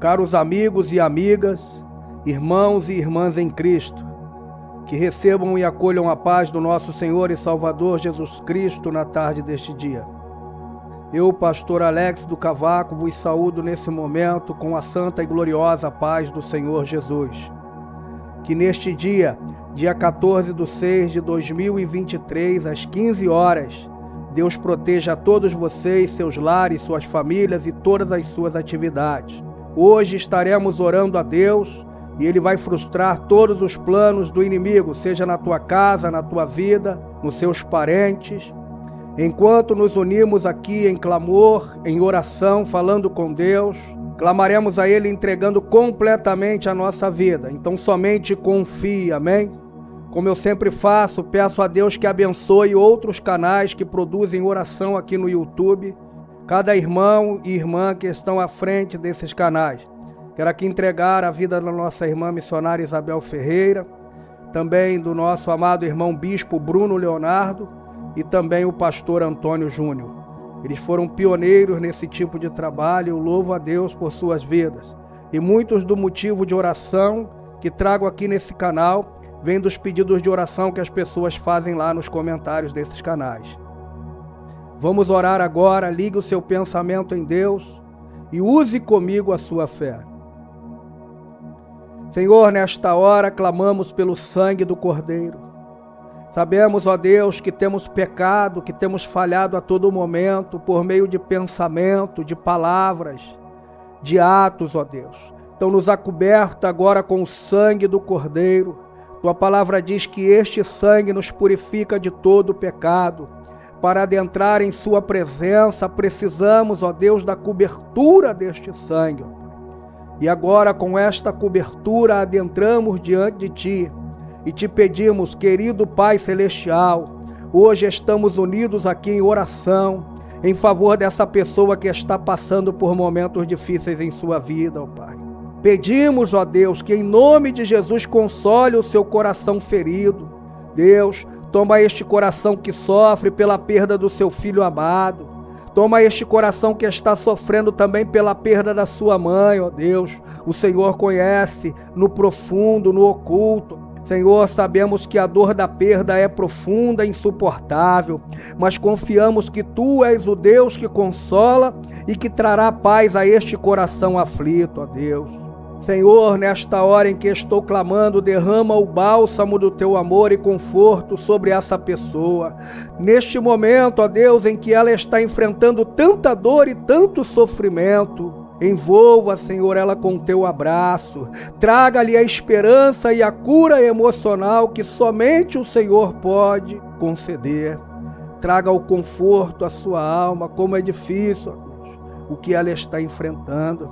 Caros amigos e amigas, irmãos e irmãs em Cristo, que recebam e acolham a paz do nosso Senhor e Salvador Jesus Cristo na tarde deste dia. Eu, pastor Alex do Cavaco, vos saúdo nesse momento com a santa e gloriosa paz do Senhor Jesus. Que neste dia, dia 14 de 6 de 2023, às 15 horas, Deus proteja a todos vocês, seus lares, suas famílias e todas as suas atividades. Hoje estaremos orando a Deus e Ele vai frustrar todos os planos do inimigo, seja na tua casa, na tua vida, nos seus parentes. Enquanto nos unimos aqui em clamor, em oração, falando com Deus, clamaremos a Ele entregando completamente a nossa vida. Então somente confie, amém? Como eu sempre faço, peço a Deus que abençoe outros canais que produzem oração aqui no YouTube cada irmão e irmã que estão à frente desses canais. Quero aqui entregar a vida da nossa irmã missionária Isabel Ferreira, também do nosso amado irmão bispo Bruno Leonardo e também o pastor Antônio Júnior. Eles foram pioneiros nesse tipo de trabalho, eu louvo a Deus por suas vidas. E muitos do motivo de oração que trago aqui nesse canal vêm dos pedidos de oração que as pessoas fazem lá nos comentários desses canais. Vamos orar agora, ligue o seu pensamento em Deus e use comigo a sua fé. Senhor, nesta hora clamamos pelo sangue do Cordeiro. Sabemos, ó Deus, que temos pecado, que temos falhado a todo momento por meio de pensamento, de palavras, de atos, ó Deus. Então nos acoberta agora com o sangue do Cordeiro. Tua palavra diz que este sangue nos purifica de todo pecado para adentrar em Sua presença, precisamos, ó Deus, da cobertura deste sangue. E agora, com esta cobertura, adentramos diante de Ti e te pedimos, querido Pai Celestial, hoje estamos unidos aqui em oração em favor dessa pessoa que está passando por momentos difíceis em sua vida, ó Pai. Pedimos, ó Deus, que em nome de Jesus console o seu coração ferido. Deus, Toma este coração que sofre pela perda do seu filho amado. Toma este coração que está sofrendo também pela perda da sua mãe, ó Deus. O Senhor conhece no profundo, no oculto. Senhor, sabemos que a dor da perda é profunda e insuportável, mas confiamos que Tu és o Deus que consola e que trará paz a este coração aflito, ó Deus. Senhor, nesta hora em que estou clamando, derrama o bálsamo do teu amor e conforto sobre essa pessoa. Neste momento, ó Deus, em que ela está enfrentando tanta dor e tanto sofrimento, Envolva, Senhor, ela com teu abraço. Traga-lhe a esperança e a cura emocional que somente o Senhor pode conceder. Traga o conforto à sua alma, como é difícil, ó Deus, o que ela está enfrentando.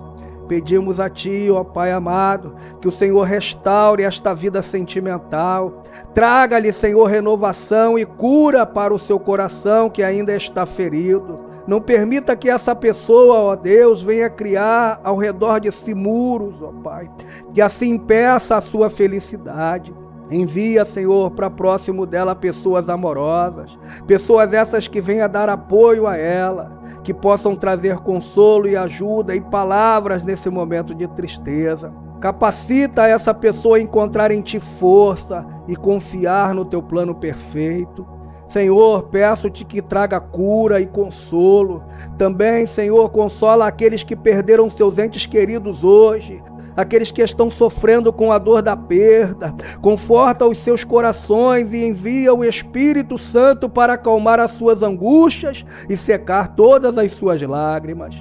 Pedimos a Ti, ó Pai amado, que o Senhor restaure esta vida sentimental. Traga-lhe, Senhor, renovação e cura para o seu coração que ainda está ferido. Não permita que essa pessoa, ó Deus, venha criar ao redor de si muros, ó Pai, que assim impeça a sua felicidade. Envia, Senhor, para próximo dela pessoas amorosas, pessoas essas que venham dar apoio a ela, que possam trazer consolo e ajuda e palavras nesse momento de tristeza. Capacita essa pessoa a encontrar em ti força e confiar no teu plano perfeito. Senhor, peço-te que traga cura e consolo. Também, Senhor, consola aqueles que perderam seus entes queridos hoje, aqueles que estão sofrendo com a dor da perda. Conforta os seus corações e envia o Espírito Santo para acalmar as suas angústias e secar todas as suas lágrimas.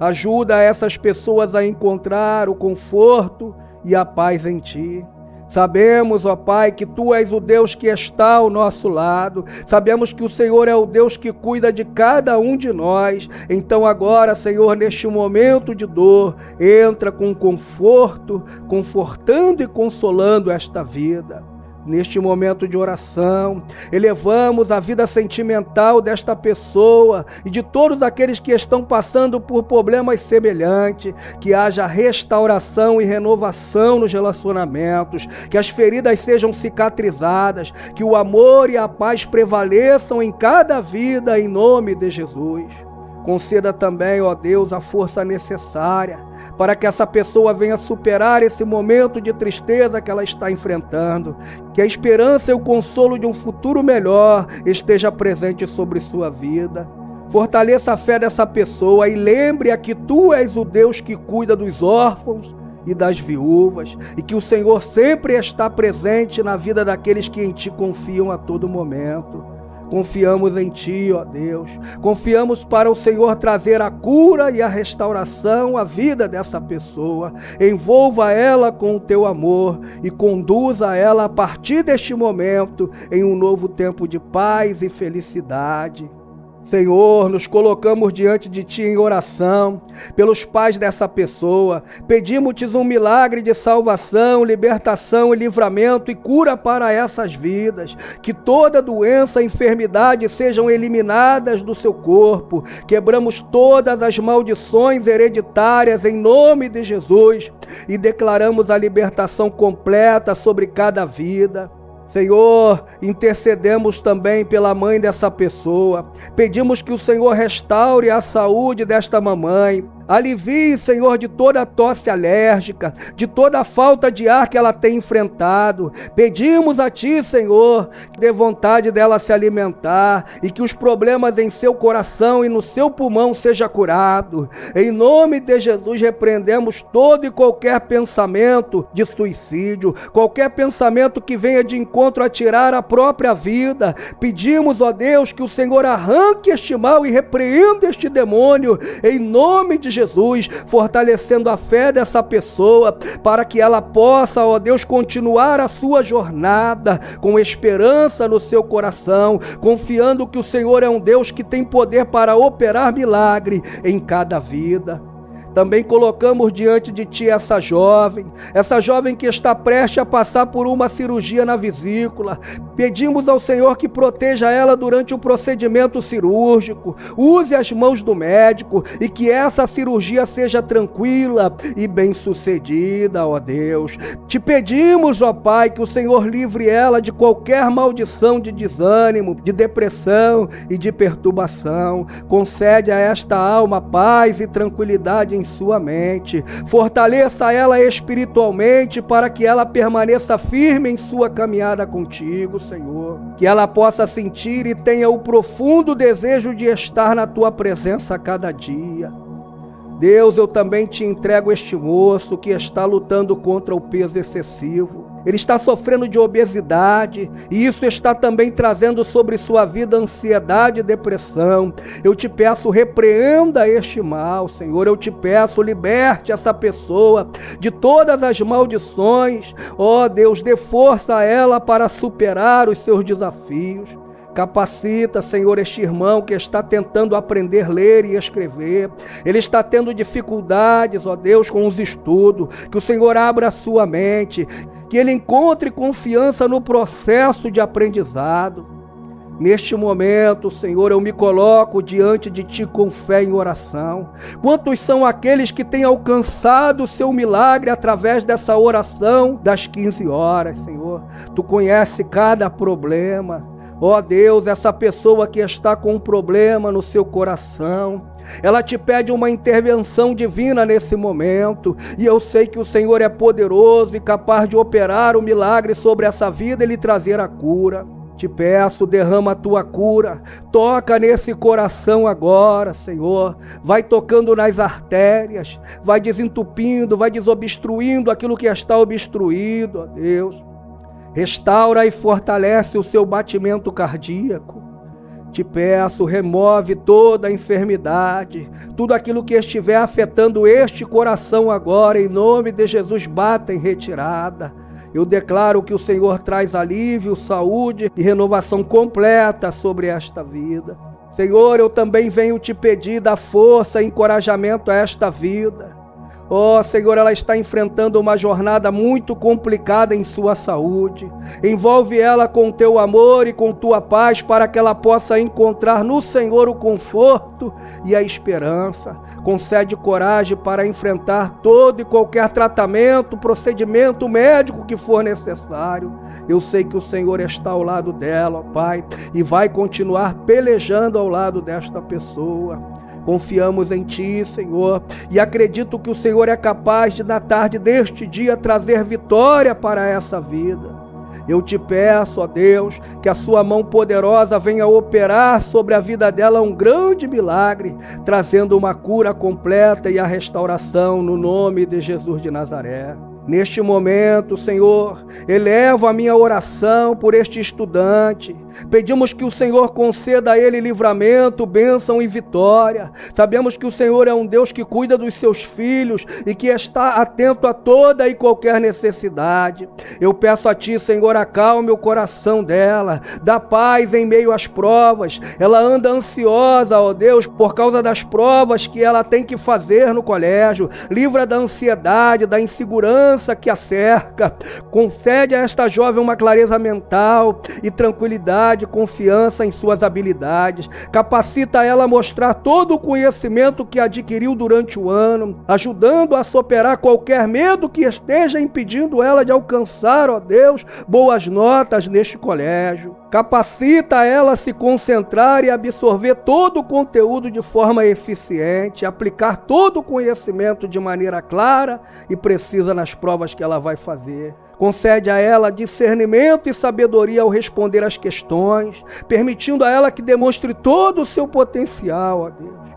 Ajuda essas pessoas a encontrar o conforto e a paz em ti. Sabemos, ó Pai, que Tu és o Deus que está ao nosso lado. Sabemos que o Senhor é o Deus que cuida de cada um de nós. Então, agora, Senhor, neste momento de dor, entra com conforto, confortando e consolando esta vida neste momento de oração, elevamos a vida sentimental desta pessoa e de todos aqueles que estão passando por problemas semelhantes, que haja restauração e renovação nos relacionamentos, que as feridas sejam cicatrizadas, que o amor e a paz prevaleçam em cada vida em nome de Jesus. Conceda também, ó Deus, a força necessária para que essa pessoa venha superar esse momento de tristeza que ela está enfrentando. Que a esperança e o consolo de um futuro melhor esteja presente sobre sua vida. Fortaleça a fé dessa pessoa e lembre-a que tu és o Deus que cuida dos órfãos e das viúvas, e que o Senhor sempre está presente na vida daqueles que em ti confiam a todo momento. Confiamos em Ti, ó Deus. Confiamos para o Senhor trazer a cura e a restauração à vida dessa pessoa. Envolva ela com o Teu amor e conduza ela a partir deste momento em um novo tempo de paz e felicidade. Senhor, nos colocamos diante de Ti em oração pelos pais dessa pessoa. Pedimos-te um milagre de salvação, libertação e livramento e cura para essas vidas. Que toda doença, enfermidade sejam eliminadas do seu corpo. Quebramos todas as maldições hereditárias em nome de Jesus e declaramos a libertação completa sobre cada vida. Senhor, intercedemos também pela mãe dessa pessoa. Pedimos que o Senhor restaure a saúde desta mamãe. Alivie, Senhor, de toda a tosse alérgica, de toda a falta de ar que ela tem enfrentado. Pedimos a Ti, Senhor, que dê vontade dela se alimentar e que os problemas em seu coração e no seu pulmão seja curado. Em nome de Jesus, repreendemos todo e qualquer pensamento de suicídio, qualquer pensamento que venha de encontro a tirar a própria vida. Pedimos, ó Deus, que o Senhor arranque este mal e repreenda este demônio. Em nome de Jesus Jesus, fortalecendo a fé dessa pessoa, para que ela possa, ó Deus, continuar a sua jornada com esperança no seu coração, confiando que o Senhor é um Deus que tem poder para operar milagre em cada vida. Também colocamos diante de ti essa jovem, essa jovem que está prestes a passar por uma cirurgia na vesícula. Pedimos ao Senhor que proteja ela durante o procedimento cirúrgico, use as mãos do médico e que essa cirurgia seja tranquila e bem-sucedida, ó Deus. Te pedimos, ó Pai, que o Senhor livre ela de qualquer maldição de desânimo, de depressão e de perturbação. Concede a esta alma paz e tranquilidade em sua mente. Fortaleça ela espiritualmente para que ela permaneça firme em sua caminhada contigo, Senhor. Que ela possa sentir e tenha o profundo desejo de estar na tua presença a cada dia. Deus, eu também te entrego este moço que está lutando contra o peso excessivo ele está sofrendo de obesidade, e isso está também trazendo sobre sua vida ansiedade e depressão. Eu te peço, repreenda este mal, Senhor. Eu te peço, liberte essa pessoa de todas as maldições. Ó oh, Deus, dê força a ela para superar os seus desafios. Capacita, Senhor, este irmão que está tentando aprender a ler e escrever. Ele está tendo dificuldades, ó Deus, com os estudos. Que o Senhor abra a sua mente que ele encontre confiança no processo de aprendizado. Neste momento, Senhor, eu me coloco diante de Ti com fé em oração. Quantos são aqueles que têm alcançado o seu milagre através dessa oração das 15 horas, Senhor? Tu conhece cada problema. Ó oh Deus, essa pessoa que está com um problema no seu coração, ela te pede uma intervenção divina nesse momento, e eu sei que o Senhor é poderoso e capaz de operar o milagre sobre essa vida e lhe trazer a cura. Te peço, derrama a tua cura, toca nesse coração agora, Senhor. Vai tocando nas artérias, vai desentupindo, vai desobstruindo aquilo que está obstruído, ó Deus. Restaura e fortalece o seu batimento cardíaco. Te peço, remove toda a enfermidade, tudo aquilo que estiver afetando este coração agora, em nome de Jesus, bata em retirada. Eu declaro que o Senhor traz alívio, saúde e renovação completa sobre esta vida. Senhor, eu também venho te pedir da força e encorajamento a esta vida. Oh, Senhor, ela está enfrentando uma jornada muito complicada em sua saúde. Envolve ela com teu amor e com tua paz para que ela possa encontrar no Senhor o conforto e a esperança. Concede coragem para enfrentar todo e qualquer tratamento, procedimento médico que for necessário. Eu sei que o Senhor está ao lado dela, ó Pai, e vai continuar pelejando ao lado desta pessoa. Confiamos em Ti, Senhor, e acredito que o Senhor é capaz de, na tarde deste dia, trazer vitória para essa vida. Eu te peço, ó Deus, que a sua mão poderosa venha operar sobre a vida dela um grande milagre, trazendo uma cura completa e a restauração no nome de Jesus de Nazaré. Neste momento, Senhor, elevo a minha oração por este estudante. Pedimos que o Senhor conceda a ele livramento, bênção e vitória. Sabemos que o Senhor é um Deus que cuida dos seus filhos e que está atento a toda e qualquer necessidade. Eu peço a Ti, Senhor, acalme o coração dela, dá paz em meio às provas. Ela anda ansiosa, ó Deus, por causa das provas que ela tem que fazer no colégio. Livra da ansiedade, da insegurança segurança que a cerca. Concede a esta jovem uma clareza mental e tranquilidade, confiança em suas habilidades. Capacita ela a mostrar todo o conhecimento que adquiriu durante o ano, ajudando a superar qualquer medo que esteja impedindo ela de alcançar, ó Deus, boas notas neste colégio. Capacita ela a se concentrar e absorver todo o conteúdo de forma eficiente, aplicar todo o conhecimento de maneira clara e precisa nas provas que ela vai fazer. Concede a ela discernimento e sabedoria ao responder às questões, permitindo a ela que demonstre todo o seu potencial, ó Deus.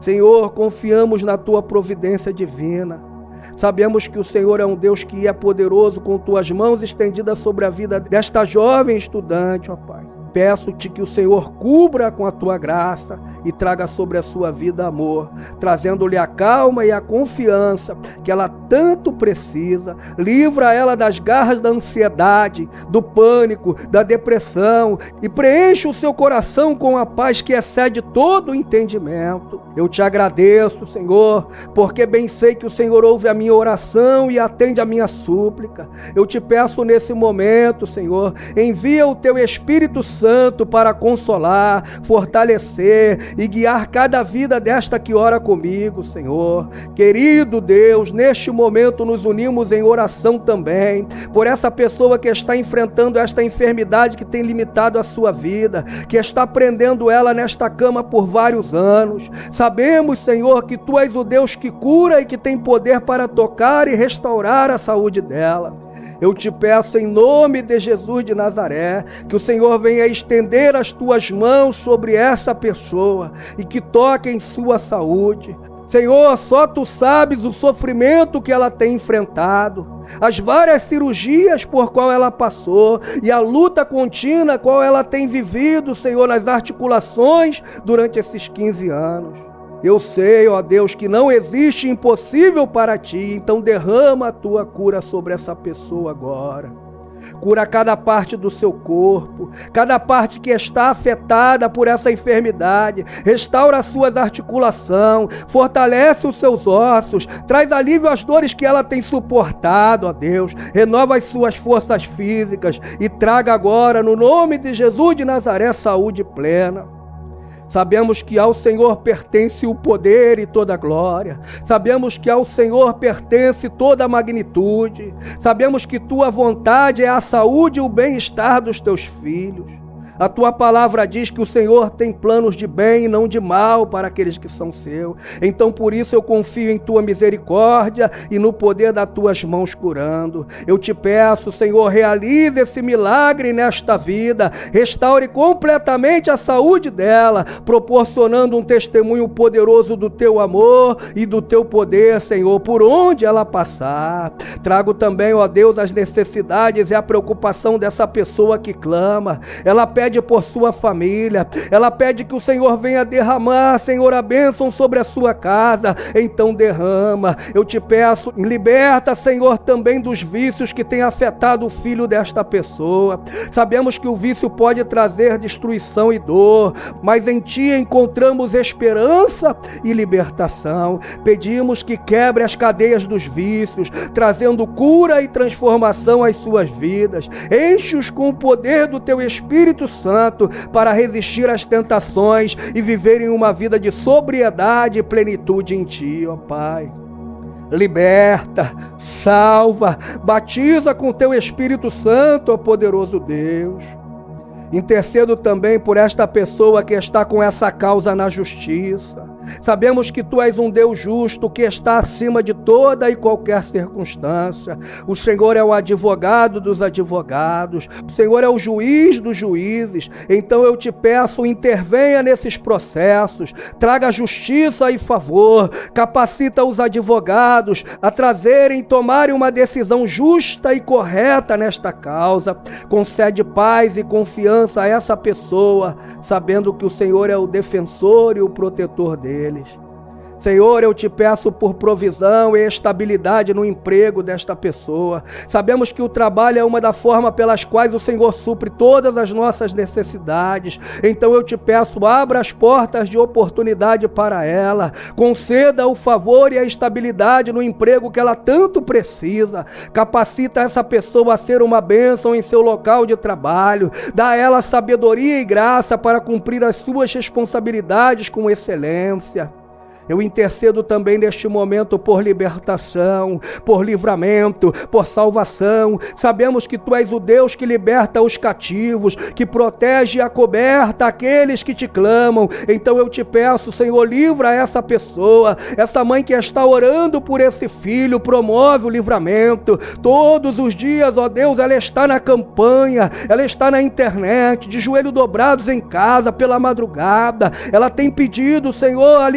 Senhor, confiamos na tua providência divina. Sabemos que o Senhor é um Deus que é poderoso com tuas mãos estendidas sobre a vida desta jovem estudante, ó Pai. Peço-te que o Senhor cubra com a tua graça e traga sobre a sua vida amor, trazendo-lhe a calma e a confiança que ela tanto precisa. Livra ela das garras da ansiedade, do pânico, da depressão e preenche o seu coração com a paz que excede todo o entendimento. Eu te agradeço, Senhor, porque bem sei que o Senhor ouve a minha oração e atende a minha súplica. Eu te peço nesse momento, Senhor, envia o teu Espírito Santo Santo para consolar, fortalecer e guiar cada vida desta que ora comigo, Senhor. Querido Deus, neste momento nos unimos em oração também por essa pessoa que está enfrentando esta enfermidade que tem limitado a sua vida, que está prendendo ela nesta cama por vários anos. Sabemos, Senhor, que tu és o Deus que cura e que tem poder para tocar e restaurar a saúde dela. Eu te peço em nome de Jesus de Nazaré, que o Senhor venha estender as tuas mãos sobre essa pessoa e que toque em sua saúde. Senhor, só tu sabes o sofrimento que ela tem enfrentado, as várias cirurgias por qual ela passou e a luta contínua qual ela tem vivido, Senhor, nas articulações durante esses 15 anos. Eu sei, ó Deus, que não existe impossível para ti, então derrama a tua cura sobre essa pessoa agora. Cura cada parte do seu corpo, cada parte que está afetada por essa enfermidade. Restaura as suas articulações, fortalece os seus ossos, traz alívio às dores que ela tem suportado, ó Deus. Renova as suas forças físicas e traga agora, no nome de Jesus de Nazaré, saúde plena. Sabemos que ao Senhor pertence o poder e toda a glória. Sabemos que ao Senhor pertence toda a magnitude. Sabemos que tua vontade é a saúde e o bem-estar dos teus filhos. A tua palavra diz que o Senhor tem planos de bem e não de mal para aqueles que são seus. Então por isso eu confio em tua misericórdia e no poder das tuas mãos curando. Eu te peço, Senhor, realize esse milagre nesta vida, restaure completamente a saúde dela, proporcionando um testemunho poderoso do teu amor e do teu poder, Senhor, por onde ela passar. Trago também, ó Deus, as necessidades e a preocupação dessa pessoa que clama. Ela pede pede por sua família, ela pede que o Senhor venha derramar, Senhor, a bênção sobre a sua casa. Então derrama. Eu te peço, liberta, Senhor, também dos vícios que têm afetado o filho desta pessoa. Sabemos que o vício pode trazer destruição e dor, mas em ti encontramos esperança e libertação. Pedimos que quebre as cadeias dos vícios, trazendo cura e transformação às suas vidas. Enche-os com o poder do teu Espírito Santo para resistir às tentações e viverem uma vida de sobriedade e plenitude em Ti, ó Pai liberta, salva, batiza com teu Espírito Santo, ó poderoso Deus. Intercedo também por esta pessoa que está com essa causa na justiça. Sabemos que tu és um Deus justo que está acima de toda e qualquer circunstância. O Senhor é o advogado dos advogados. O Senhor é o juiz dos juízes. Então eu te peço, intervenha nesses processos, traga justiça e favor, capacita os advogados a trazerem e tomarem uma decisão justa e correta nesta causa. Concede paz e confiança a essa pessoa, sabendo que o Senhor é o defensor e o protetor dele deles. Senhor, eu te peço por provisão e estabilidade no emprego desta pessoa. Sabemos que o trabalho é uma das formas pelas quais o Senhor supre todas as nossas necessidades. Então eu te peço, abra as portas de oportunidade para ela. Conceda o favor e a estabilidade no emprego que ela tanto precisa. Capacita essa pessoa a ser uma bênção em seu local de trabalho. Dá a ela sabedoria e graça para cumprir as suas responsabilidades com excelência. Eu intercedo também neste momento por libertação, por livramento, por salvação. Sabemos que tu és o Deus que liberta os cativos, que protege a coberta aqueles que te clamam. Então eu te peço, Senhor, livra essa pessoa, essa mãe que está orando por esse filho, promove o livramento. Todos os dias, ó Deus, ela está na campanha, ela está na internet, de joelho dobrados em casa, pela madrugada. Ela tem pedido, Senhor, a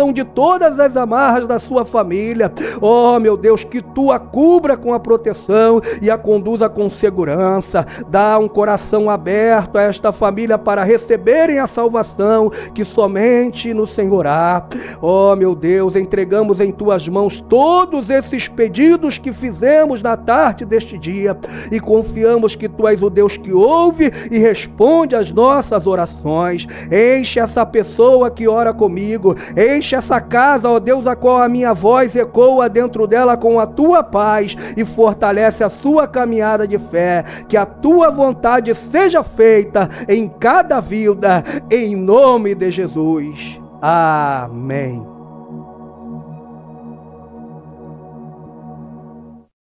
libertação de todas as amarras da sua família. Oh, meu Deus, que tu a cubra com a proteção e a conduza com segurança. Dá um coração aberto a esta família para receberem a salvação que somente no Senhor há. Oh, meu Deus, entregamos em tuas mãos todos esses pedidos que fizemos na tarde deste dia e confiamos que tu és o Deus que ouve e responde às nossas orações. Enche essa pessoa que ora comigo, enche Enche essa casa, ó Deus, a qual a minha voz ecoa dentro dela com a tua paz e fortalece a sua caminhada de fé. Que a tua vontade seja feita em cada vida, em nome de Jesus. Amém.